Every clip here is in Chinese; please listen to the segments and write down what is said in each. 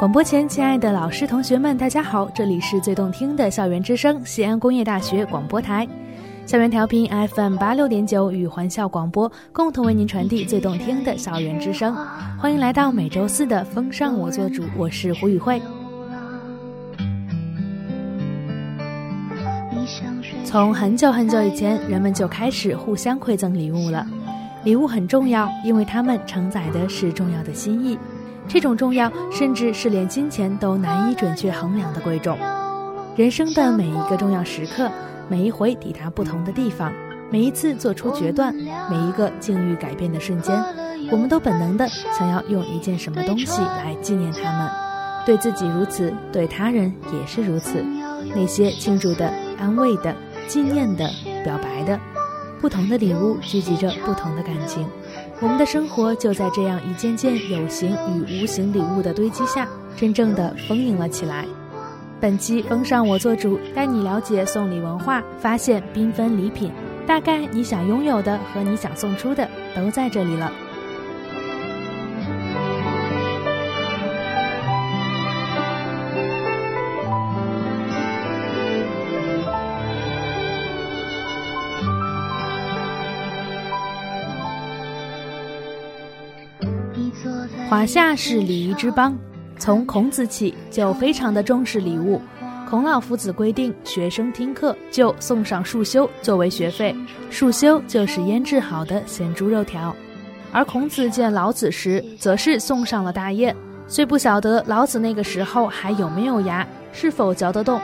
广播前，亲爱的老师、同学们，大家好！这里是最动听的校园之声，西安工业大学广播台，校园调频 FM 八六点九与环校广播共同为您传递最动听的校园之声。欢迎来到每周四的风尚我做主，我是胡宇慧。从很久很久以前，人们就开始互相馈赠礼物了。礼物很重要，因为它们承载的是重要的心意。这种重要，甚至是连金钱都难以准确衡量的贵重。人生的每一个重要时刻，每一回抵达不同的地方，每一次做出决断，每一个境遇改变的瞬间，我们都本能的想要用一件什么东西来纪念他们。对自己如此，对他人也是如此。那些庆祝的、安慰的、纪念的、表白的，不同的礼物聚集着不同的感情。我们的生活就在这样一件件有形与无形礼物的堆积下，真正的丰盈了起来。本期风尚我做主，带你了解送礼文化，发现缤纷礼品。大概你想拥有的和你想送出的，都在这里了。华夏是礼仪之邦，从孔子起就非常的重视礼物。孔老夫子规定，学生听课就送上束修作为学费，束修就是腌制好的咸猪肉条。而孔子见老子时，则是送上了大雁。虽不晓得老子那个时候还有没有牙，是否嚼得动，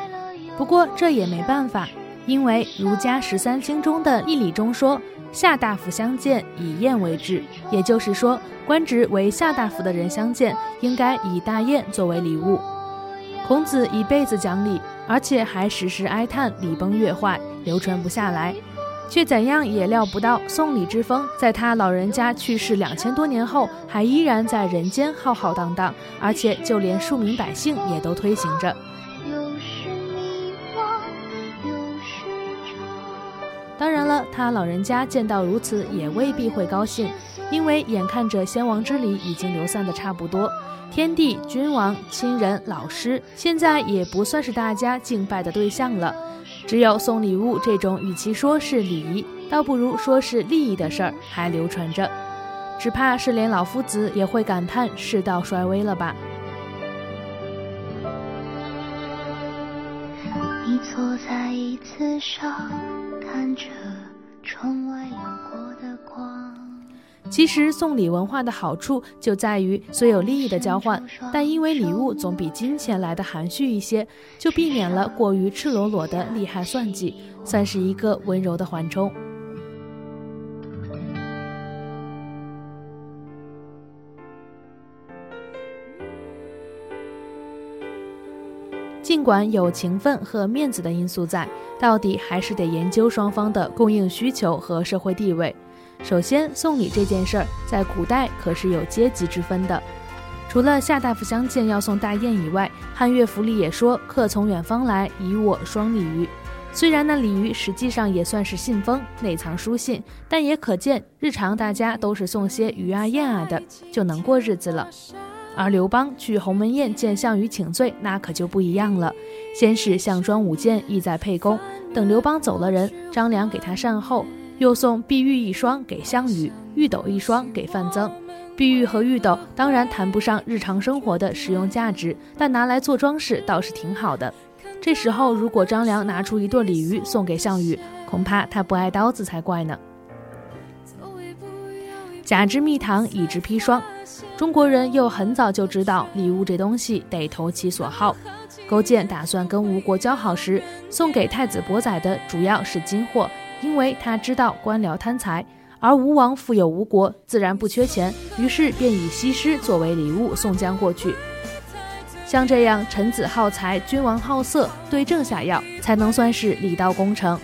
不过这也没办法，因为儒家十三经中的义理中说。下大夫相见，以宴为制，也就是说，官职为下大夫的人相见，应该以大宴作为礼物。孔子一辈子讲礼，而且还时时哀叹礼崩乐坏，流传不下来，却怎样也料不到送礼之风，在他老人家去世两千多年后，还依然在人间浩浩荡荡，而且就连庶民百姓也都推行着。他老人家见到如此也未必会高兴，因为眼看着先王之礼已经流散的差不多，天地、君王、亲人、老师，现在也不算是大家敬拜的对象了。只有送礼物这种，与其说是礼仪，倒不如说是利益的事儿还流传着，只怕是连老夫子也会感叹世道衰微了吧。你坐在椅子上。看着窗外有过的光。其实送礼文化的好处就在于，虽有利益的交换，但因为礼物总比金钱来的含蓄一些，就避免了过于赤裸裸的利害算计，算是一个温柔的缓冲。尽管有情分和面子的因素在，到底还是得研究双方的供应需求和社会地位。首先，送礼这件事儿在古代可是有阶级之分的。除了夏大夫相见要送大雁以外，汉乐府里也说“客从远方来，以我双鲤鱼”。虽然那鲤鱼实际上也算是信封，内藏书信，但也可见日常大家都是送些鱼啊雁啊的，就能过日子了。而刘邦去鸿门宴见项羽请罪，那可就不一样了。先是项庄舞剑，意在沛公。等刘邦走了人，张良给他善后，又送碧玉一双给项羽，玉斗一双给范增。碧玉和玉斗当然谈不上日常生活的实用价值，但拿来做装饰倒是挺好的。这时候如果张良拿出一对鲤鱼送给项羽，恐怕他不爱刀子才怪呢。甲之蜜糖，乙之砒霜。中国人又很早就知道礼物这东西得投其所好。勾践打算跟吴国交好时，送给太子伯载的主要是金货，因为他知道官僚贪财，而吴王富有吴国，自然不缺钱，于是便以西施作为礼物送将过去。像这样臣子好财，君王好色，对症下药，才能算是礼道工程。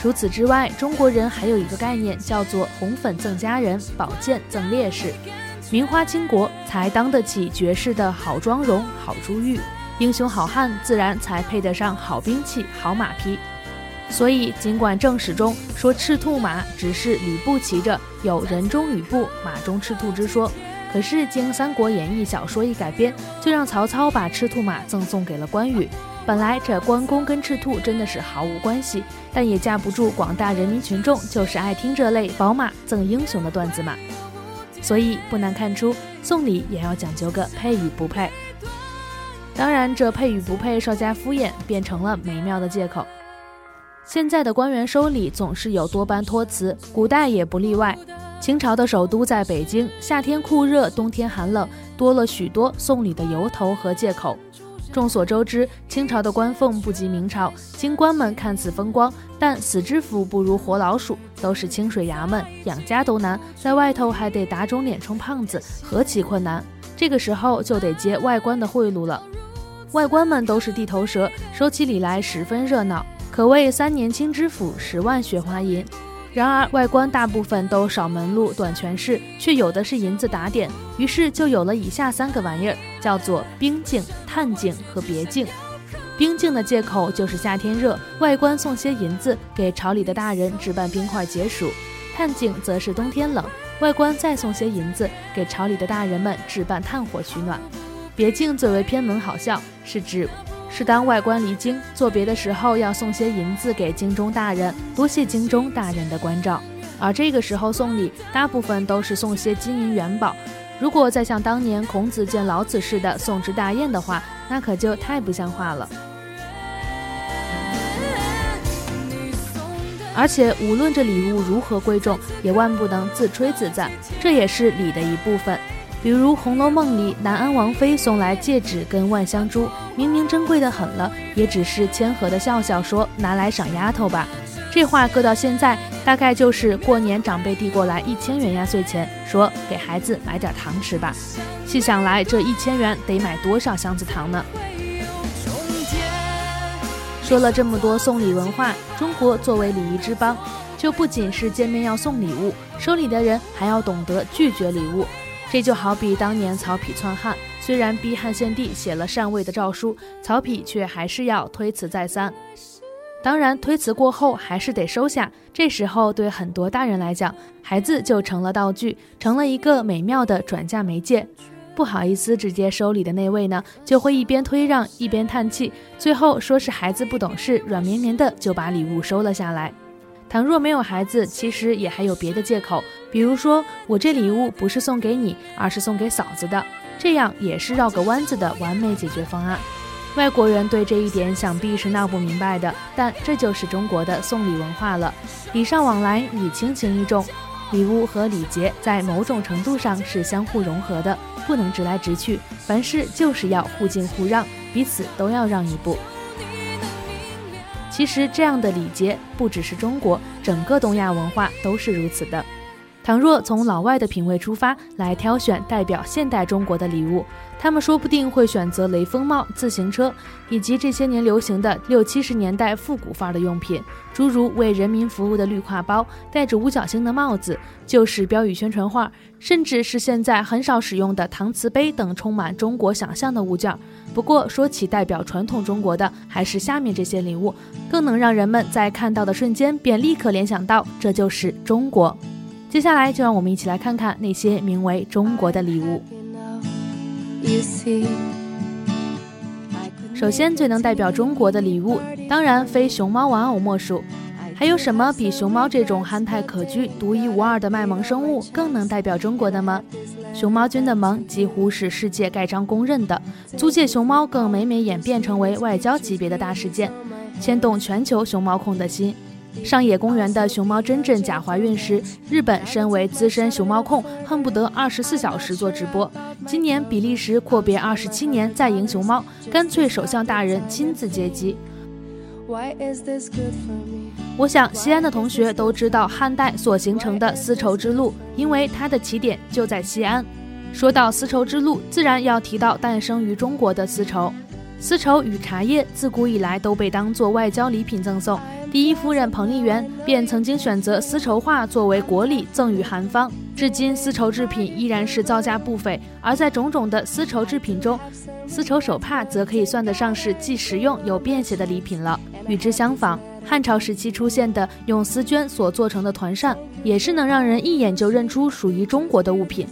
除此之外，中国人还有一个概念，叫做“红粉赠佳人，宝剑赠烈士”。名花倾国，才当得起绝世的好妆容、好珠玉；英雄好汉，自然才配得上好兵器、好马匹。所以，尽管正史中说赤兔马只是吕布骑着，有人中吕布、马中赤兔之说，可是经《三国演义》小说一改编，就让曹操把赤兔马赠送给了关羽。本来这关公跟赤兔真的是毫无关系，但也架不住广大人民群众就是爱听这类宝马赠英雄的段子嘛。所以不难看出，送礼也要讲究个配与不配。当然，这配与不配稍加敷衍，变成了美妙的借口。现在的官员收礼总是有多般托辞，古代也不例外。清朝的首都在北京，夏天酷热，冬天寒冷，多了许多送礼的由头和借口。众所周知，清朝的官俸不及明朝，京官们看似风光，但死知府不如活老鼠，都是清水衙门，养家都难，在外头还得打肿脸充胖子，何其困难！这个时候就得接外官的贿赂了。外官们都是地头蛇，收起礼来十分热闹。可谓三年清知府，十万雪花银。然而外观大部分都少门路、短权势，却有的是银子打点，于是就有了以下三个玩意儿，叫做冰镜、炭镜和别镜。冰镜的借口就是夏天热，外观送些银子给朝里的大人置办冰块解暑；炭镜则是冬天冷，外观再送些银子给朝里的大人们置办炭火取暖。别镜最为偏门好笑，是指。是当外官离京作别的时候，要送些银子给京中大人，多谢京中大人的关照。而这个时候送礼，大部分都是送些金银元宝。如果再像当年孔子见老子似的送之大宴的话，那可就太不像话了。而且无论这礼物如何贵重，也万不能自吹自赞，这也是礼的一部分。比如《红楼梦》里南安王妃送来戒指跟万香珠，明明珍贵的很了，也只是谦和的笑笑说拿来赏丫头吧。这话搁到现在，大概就是过年长辈递过来一千元压岁钱，说给孩子买点糖吃吧。细想来，这一千元得买多少箱子糖呢？说了这么多送礼文化，中国作为礼仪之邦，就不仅是见面要送礼物，收礼的人还要懂得拒绝礼物。这就好比当年曹丕篡汉，虽然逼汉献帝写了禅位的诏书，曹丕却还是要推辞再三。当然，推辞过后还是得收下。这时候，对很多大人来讲，孩子就成了道具，成了一个美妙的转嫁媒介。不好意思直接收礼的那位呢，就会一边推让一边叹气，最后说是孩子不懂事，软绵绵的就把礼物收了下来。倘若没有孩子，其实也还有别的借口，比如说我这礼物不是送给你，而是送给嫂子的，这样也是绕个弯子的完美解决方案。外国人对这一点想必是闹不明白的，但这就是中国的送礼文化了。礼尚往来，礼轻情意重，礼物和礼节在某种程度上是相互融合的，不能直来直去，凡事就是要互敬互让，彼此都要让一步。其实，这样的礼节不只是中国，整个东亚文化都是如此的。倘若从老外的品味出发来挑选代表现代中国的礼物，他们说不定会选择雷锋帽、自行车，以及这些年流行的六七十年代复古范儿的用品，诸如为人民服务的绿挎包、戴着五角星的帽子、旧式标语宣传画，甚至是现在很少使用的搪瓷杯等充满中国想象的物件。不过，说起代表传统中国的，还是下面这些礼物，更能让人们在看到的瞬间便立刻联想到这就是中国。接下来，就让我们一起来看看那些名为中国的礼物。首先，最能代表中国的礼物，当然非熊猫玩偶莫属。还有什么比熊猫这种憨态可掬、独一无二的卖萌生物更能代表中国的吗？熊猫君的萌几乎是世界盖章公认的，租借熊猫更每每演变成为外交级别的大事件，牵动全球熊猫控的心。上野公园的熊猫真正假怀孕时，日本身为资深熊猫控，恨不得二十四小时做直播。今年比利时阔别二十七年再迎熊猫，干脆首相大人亲自接机。我想西安的同学都知道汉代所形成的丝绸之路，因为它的起点就在西安。说到丝绸之路，自然要提到诞生于中国的丝绸。丝绸与茶叶自古以来都被当作外交礼品赠送。第一夫人彭丽媛便曾经选择丝绸画作为国礼赠予韩方，至今丝绸制品依然是造价不菲。而在种种的丝绸制品中，丝绸手帕则可以算得上是既实用又便携的礼品了。与之相仿，汉朝时期出现的用丝绢所做成的团扇，也是能让人一眼就认出属于中国的物品。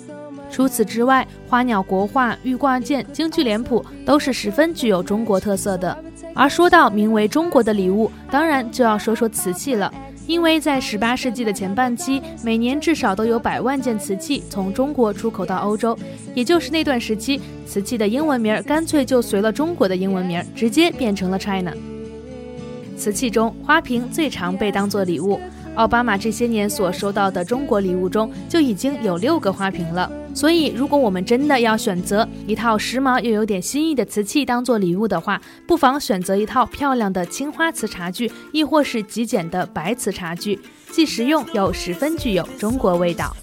除此之外，花鸟国画、玉挂件、京剧脸谱都是十分具有中国特色的。而说到名为中国的礼物，当然就要说说瓷器了。因为在十八世纪的前半期，每年至少都有百万件瓷器从中国出口到欧洲，也就是那段时期，瓷器的英文名干脆就随了中国的英文名，直接变成了 China。瓷器中，花瓶最常被当做礼物。奥巴马这些年所收到的中国礼物中，就已经有六个花瓶了。所以，如果我们真的要选择一套时髦又有点新意的瓷器当做礼物的话，不妨选择一套漂亮的青花瓷茶具，亦或是极简的白瓷茶具，既实用又十分具有中国味道。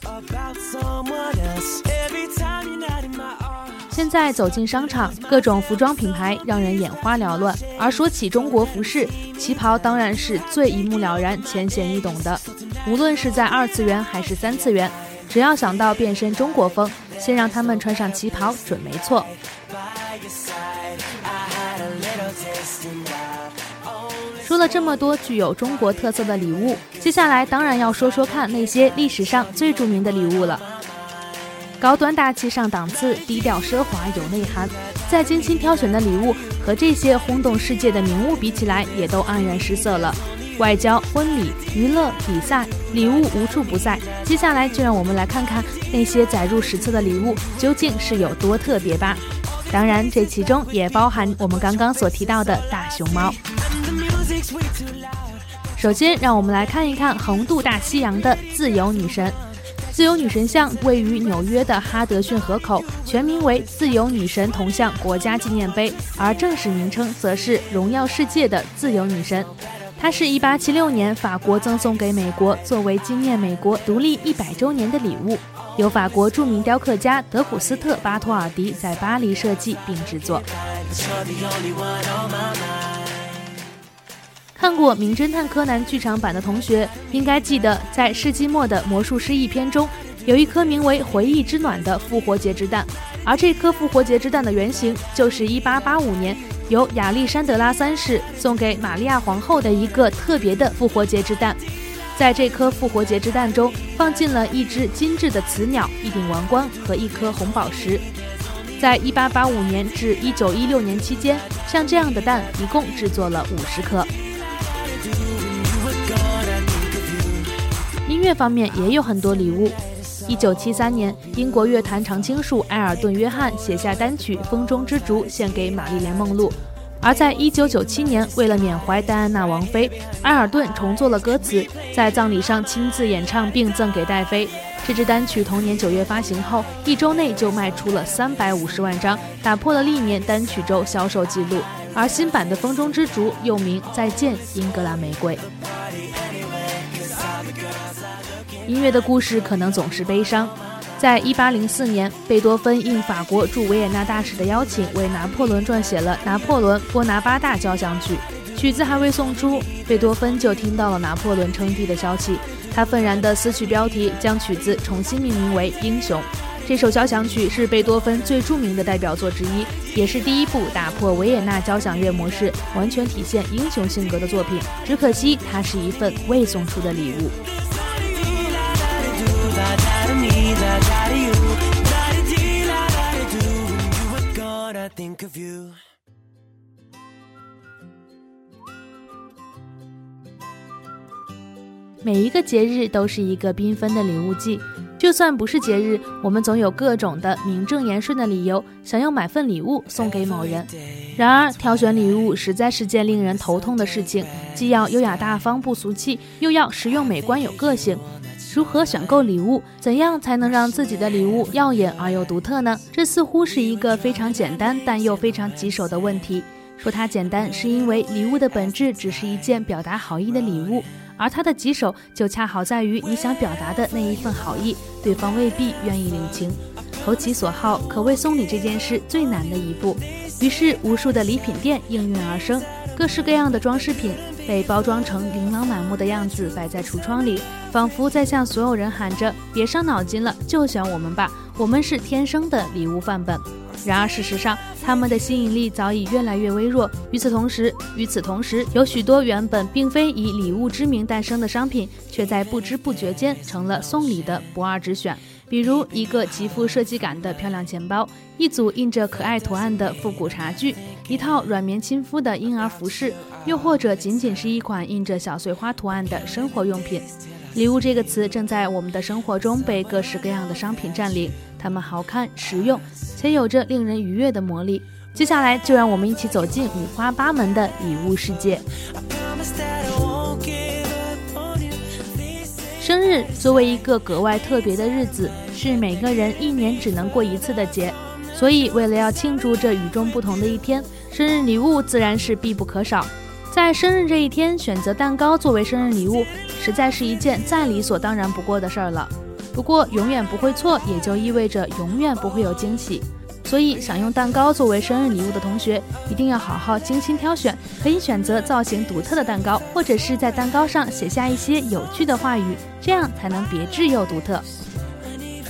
现在走进商场，各种服装品牌让人眼花缭乱。而说起中国服饰，旗袍当然是最一目了然、浅显易懂的。无论是在二次元还是三次元，只要想到变身中国风，先让他们穿上旗袍准没错。说了这么多具有中国特色的礼物，接下来当然要说说看那些历史上最著名的礼物了。高端大气上档次，低调奢华有内涵。再精心挑选的礼物和这些轰动世界的名物比起来，也都黯然失色了。外交、婚礼、娱乐、比赛，礼物无处不在。接下来就让我们来看看那些载入史册的礼物究竟是有多特别吧。当然，这其中也包含我们刚刚所提到的大熊猫。首先，让我们来看一看横渡大西洋的自由女神。自由女神像位于纽约的哈德逊河口，全名为自由女神铜像国家纪念碑，而正式名称则是荣耀世界的自由女神。它是一八七六年法国赠送给美国，作为纪念美国独立一百周年的礼物，由法国著名雕刻家德普斯特·巴托尔迪在巴黎设计并制作。看过《名侦探柯南》剧场版的同学应该记得，在世纪末的魔术师一篇中，有一颗名为“回忆之卵”的复活节之蛋，而这颗复活节之蛋的原型就是1885年由亚历山德拉三世送给玛利亚皇后的一个特别的复活节之蛋。在这颗复活节之蛋中，放进了一只精致的雌鸟、一顶王冠和一颗红宝石。在1885年至1916年期间，像这样的蛋一共制作了五十颗。音乐方面也有很多礼物。一九七三年，英国乐坛常青树埃尔顿·约翰写下单曲《风中之烛》，献给玛丽莲·梦露。而在一九九七年，为了缅怀戴安娜王妃，埃尔顿重做了歌词，在葬礼上亲自演唱并赠给戴妃。这支单曲同年九月发行后，一周内就卖出了三百五十万张，打破了历年单曲周销售记录。而新版的《风中之烛》又名《再见，英格兰玫瑰》。音乐的故事可能总是悲伤。在一八零四年，贝多芬应法国驻维也纳大使的邀请，为拿破仑撰写了《拿破仑·波拿巴大交响曲》。曲子还未送出，贝多芬就听到了拿破仑称帝的消息。他愤然地撕去标题，将曲子重新命名为《英雄》。这首交响曲是贝多芬最著名的代表作之一，也是第一部打破维也纳交响乐模式、完全体现英雄性格的作品。只可惜，它是一份未送出的礼物。每一个节日都是一个缤纷的礼物季，就算不是节日，我们总有各种的名正言顺的理由想要买份礼物送给某人。然而，挑选礼物实在是件令人头痛的事情，既要优雅大方不俗气，又要实用美观有个性。如何选购礼物？怎样才能让自己的礼物耀眼而又独特呢？这似乎是一个非常简单但又非常棘手的问题。说它简单，是因为礼物的本质只是一件表达好意的礼物，而它的棘手就恰好在于你想表达的那一份好意，对方未必愿意领情。投其所好，可谓送礼这件事最难的一步。于是，无数的礼品店应运而生，各式各样的装饰品。被包装成琳琅满目的样子摆在橱窗里，仿佛在向所有人喊着：“别伤脑筋了，就选我们吧，我们是天生的礼物范本。”然而事实上，他们的吸引力早已越来越微弱。与此同时，与此同时，有许多原本并非以礼物之名诞生的商品，却在不知不觉间成了送礼的不二之选。比如一个极富设计感的漂亮钱包，一组印着可爱图案的复古茶具，一套软绵亲肤的婴儿服饰，又或者仅仅是一款印着小碎花图案的生活用品。礼物这个词正在我们的生活中被各式各样的商品占领，它们好看、实用，且有着令人愉悦的魔力。接下来，就让我们一起走进五花八门的礼物世界。生日作为一个格外特别的日子，是每个人一年只能过一次的节，所以为了要庆祝这与众不同的一天，生日礼物自然是必不可少。在生日这一天，选择蛋糕作为生日礼物，实在是一件再理所当然不过的事儿了。不过，永远不会错，也就意味着永远不会有惊喜。所以，想用蛋糕作为生日礼物的同学，一定要好好精心挑选。可以选择造型独特的蛋糕，或者是在蛋糕上写下一些有趣的话语，这样才能别致又独特。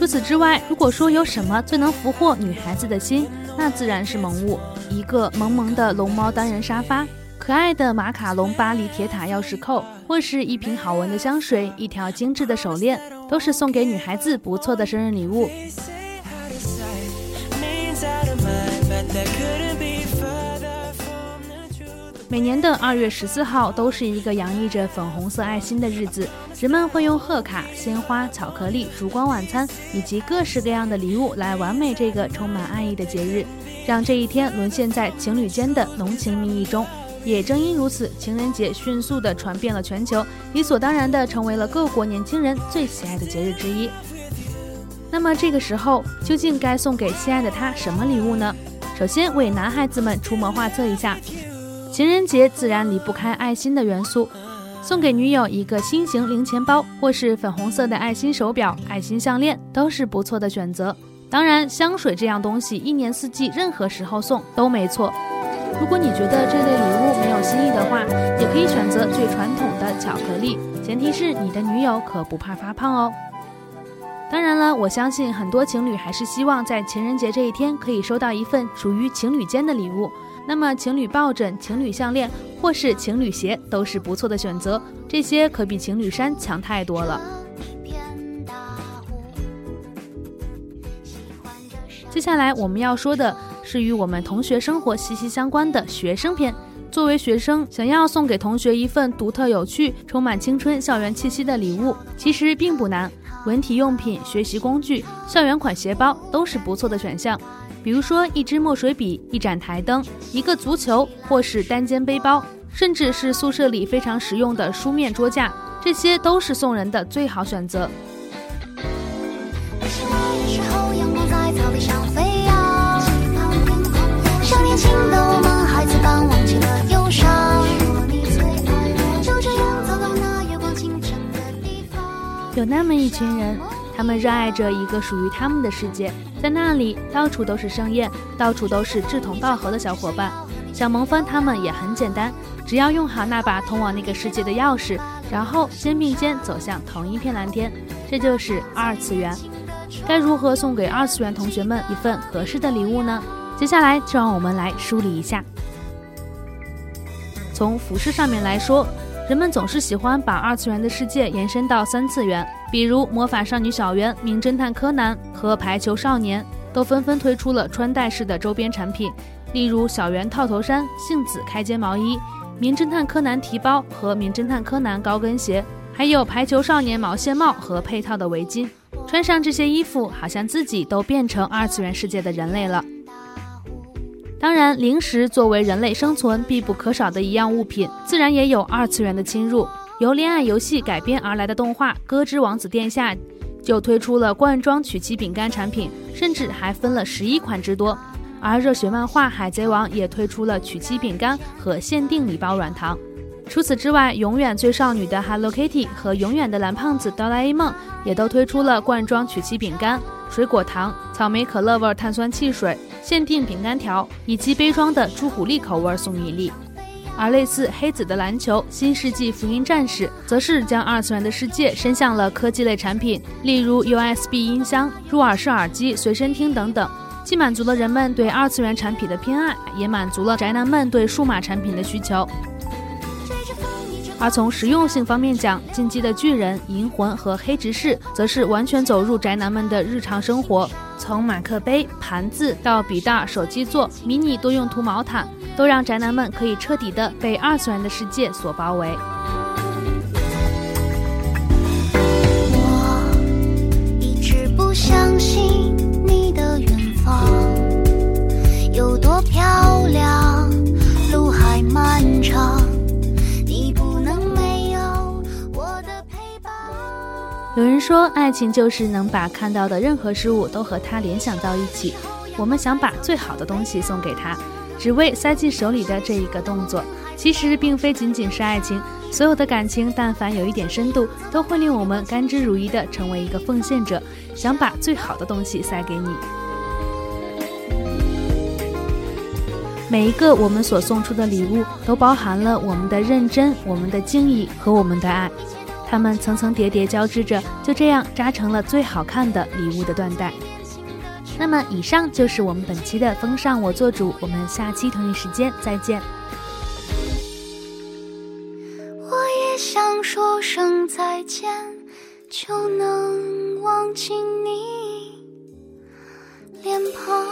除此之外，如果说有什么最能俘获女孩子的心，那自然是萌物。一个萌萌的龙猫单人沙发，可爱的马卡龙巴黎铁塔钥匙扣，或是一瓶好闻的香水，一条精致的手链，都是送给女孩子不错的生日礼物。每年的二月十四号都是一个洋溢着粉红色爱心的日子，人们会用贺卡、鲜花、巧克力、烛光晚餐以及各式各样的礼物来完美这个充满爱意的节日，让这一天沦陷在情侣间的浓情蜜意中。也正因如此，情人节迅速地传遍了全球，理所当然地成为了各国年轻人最喜爱的节日之一。那么这个时候，究竟该送给心爱的他什么礼物呢？首先为男孩子们出谋划策一下，情人节自然离不开爱心的元素，送给女友一个心形零钱包，或是粉红色的爱心手表、爱心项链，都是不错的选择。当然，香水这样东西，一年四季任何时候送都没错。如果你觉得这类礼物没有新意的话，也可以选择最传统的巧克力，前提是你的女友可不怕发胖哦。当然了，我相信很多情侣还是希望在情人节这一天可以收到一份属于情侣间的礼物。那么，情侣抱枕、情侣项链或是情侣鞋都是不错的选择，这些可比情侣衫强太多了。接下来我们要说的是与我们同学生活息息相关的学生篇。作为学生，想要送给同学一份独特、有趣、充满青春校园气息的礼物，其实并不难。文体用品、学习工具、校园款鞋包都是不错的选项。比如说，一支墨水笔、一盏台灯、一个足球，或是单肩背包，甚至是宿舍里非常实用的书面桌架，这些都是送人的最好选择。有那么一群人，他们热爱着一个属于他们的世界，在那里到处都是盛宴，到处都是志同道合的小伙伴。想萌翻他们也很简单，只要用好那把通往那个世界的钥匙，然后肩并肩走向同一片蓝天，这就是二次元。该如何送给二次元同学们一份合适的礼物呢？接下来就让我们来梳理一下。从服饰上面来说。人们总是喜欢把二次元的世界延伸到三次元，比如魔法少女小圆、名侦探柯南和排球少年都纷纷推出了穿戴式的周边产品，例如小圆套头衫、杏子开肩毛衣、名侦探柯南提包和名侦探柯南高跟鞋，还有排球少年毛线帽和配套的围巾。穿上这些衣服，好像自己都变成二次元世界的人类了。当然，零食作为人类生存必不可少的一样物品，自然也有二次元的侵入。由恋爱游戏改编而来的动画《歌之王子殿下》就推出了罐装曲奇饼干产品，甚至还分了十一款之多。而热血漫画《海贼王》也推出了曲奇饼干和限定礼包软糖。除此之外，永远最少女的 Hello Kitty 和永远的蓝胖子哆啦 A 梦也都推出了罐装曲奇饼干。水果糖、草莓可乐味碳酸汽水、限定饼干条以及杯装的朱古力口味送一粒，而类似黑子的篮球、新世纪福音战士，则是将二次元的世界伸向了科技类产品，例如 USB 音箱、入耳式耳机、随身听等等，既满足了人们对二次元产品的偏爱，也满足了宅男们对数码产品的需求。而从实用性方面讲，进击的巨人、银魂和黑执事，则是完全走入宅男们的日常生活。从马克杯、盘子到笔袋、手机座、迷你多用途毛毯，都让宅男们可以彻底的被二次元的世界所包围。我一直不相信你的远方有多漂亮，路还漫长。说，爱情就是能把看到的任何事物都和他联想到一起。我们想把最好的东西送给他，只为塞进手里的这一个动作。其实并非仅仅是爱情，所有的感情，但凡有一点深度，都会令我们甘之如饴的成为一个奉献者，想把最好的东西塞给你。每一个我们所送出的礼物，都包含了我们的认真、我们的敬意和我们的爱。它们层层叠叠交织着，就这样扎成了最好看的礼物的缎带。那么以上就是我们本期的风尚，我做主，我们下期同一时间再见。我也想说声再见，就能忘记你脸庞。